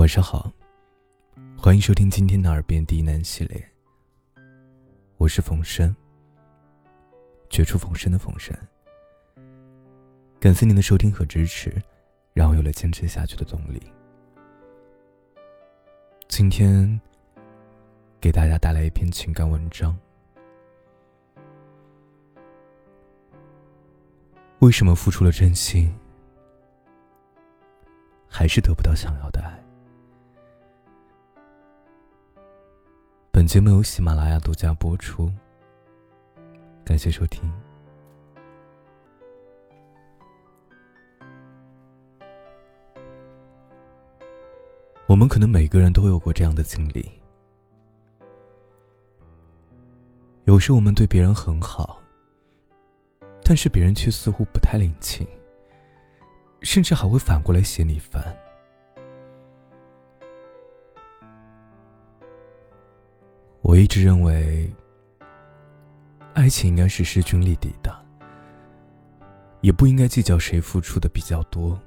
晚上好，欢迎收听今天的《耳边低喃》系列。我是冯生，绝处逢生的冯生。感谢您的收听和支持，让我有了坚持下去的动力。今天给大家带来一篇情感文章：为什么付出了真心，还是得不到想要的爱？本节目由喜马拉雅独家播出，感谢收听。我们可能每个人都有过这样的经历：有时我们对别人很好，但是别人却似乎不太领情，甚至还会反过来嫌你烦。我一直认为，爱情应该是势均力敌的，也不应该计较谁付出的比较多，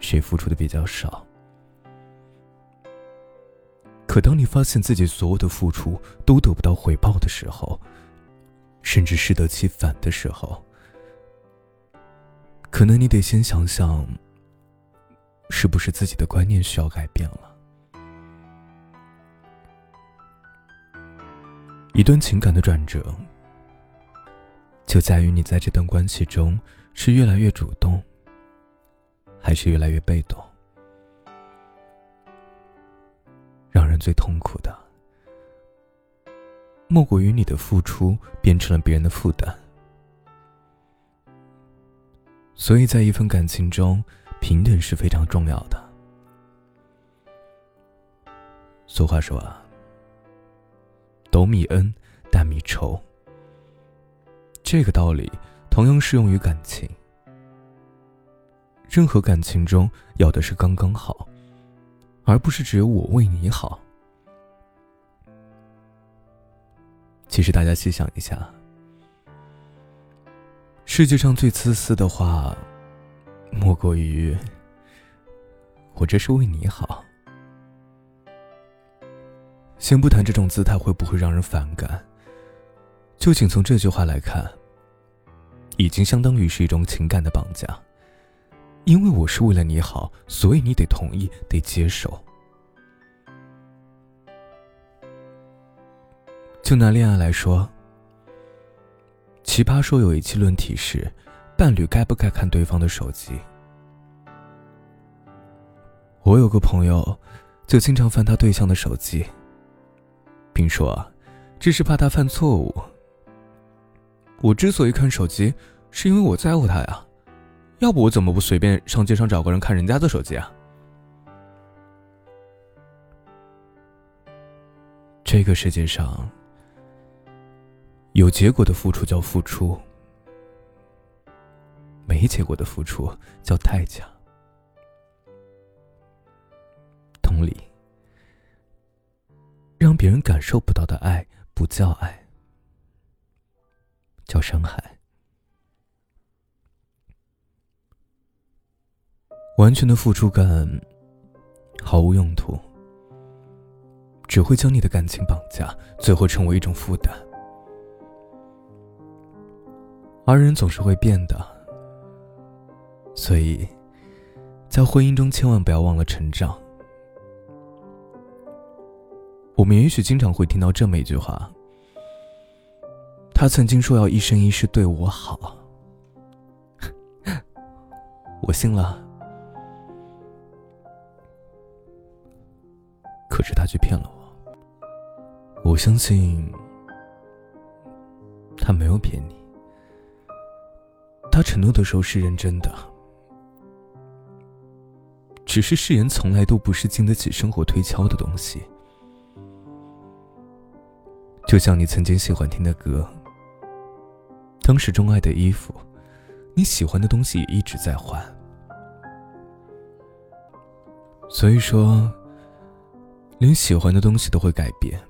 谁付出的比较少。可当你发现自己所有的付出都得不到回报的时候，甚至适得其反的时候，可能你得先想想，是不是自己的观念需要改变了。一段情感的转折，就在于你在这段关系中是越来越主动，还是越来越被动。让人最痛苦的，莫过于你的付出变成了别人的负担。所以在一份感情中，平等是非常重要的。俗话说啊。斗米恩，担米仇。这个道理同样适用于感情。任何感情中要的是刚刚好，而不是只有我为你好。其实大家细想一下，世界上最自私的话，莫过于“我这是为你好”。先不谈这种姿态会不会让人反感，就仅从这句话来看，已经相当于是一种情感的绑架。因为我是为了你好，所以你得同意，得接受。就拿恋爱来说，奇葩说有一期论题是：伴侣该不该看对方的手机？我有个朋友，就经常翻他对象的手机。并说，这是怕他犯错误。我之所以看手机，是因为我在乎他呀，要不我怎么不随便上街上找个人看人家的手机啊？这个世界上，有结果的付出叫付出，没结果的付出叫代价。同理。别人感受不到的爱，不叫爱，叫伤害。完全的付出感，毫无用途，只会将你的感情绑架，最后成为一种负担。而人总是会变的，所以，在婚姻中千万不要忘了成长。我们也许经常会听到这么一句话：“他曾经说要一生一世对我好。”我信了，可是他却骗了我。我相信他没有骗你，他承诺的时候是认真的，只是誓言从来都不是经得起生活推敲的东西。就像你曾经喜欢听的歌，当时钟爱的衣服，你喜欢的东西也一直在换。所以说，连喜欢的东西都会改变，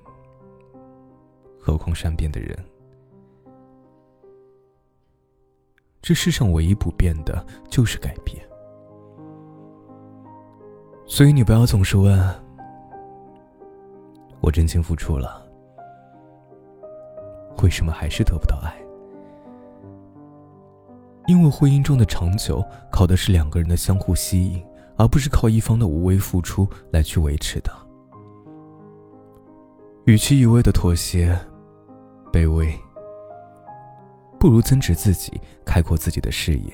何况善变的人？这世上唯一不变的就是改变。所以你不要总是问，我真心付出了，为什么还是得不到爱？因为婚姻中的长久，靠的是两个人的相互吸引，而不是靠一方的无微付出来去维持的。与其一味的妥协、卑微，不如增值自己，开阔自己的视野。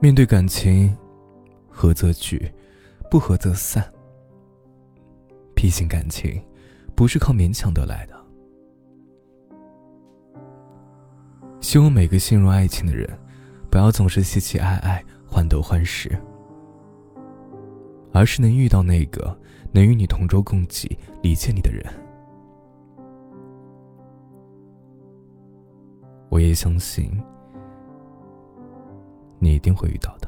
面对感情，合则聚，不合则散。毕竟感情不是靠勉强得来的。希望每个陷入爱情的人，不要总是喜喜爱爱、患得患失，而是能遇到那个能与你同舟共济、理解你的人。我也相信。你一定会遇到的。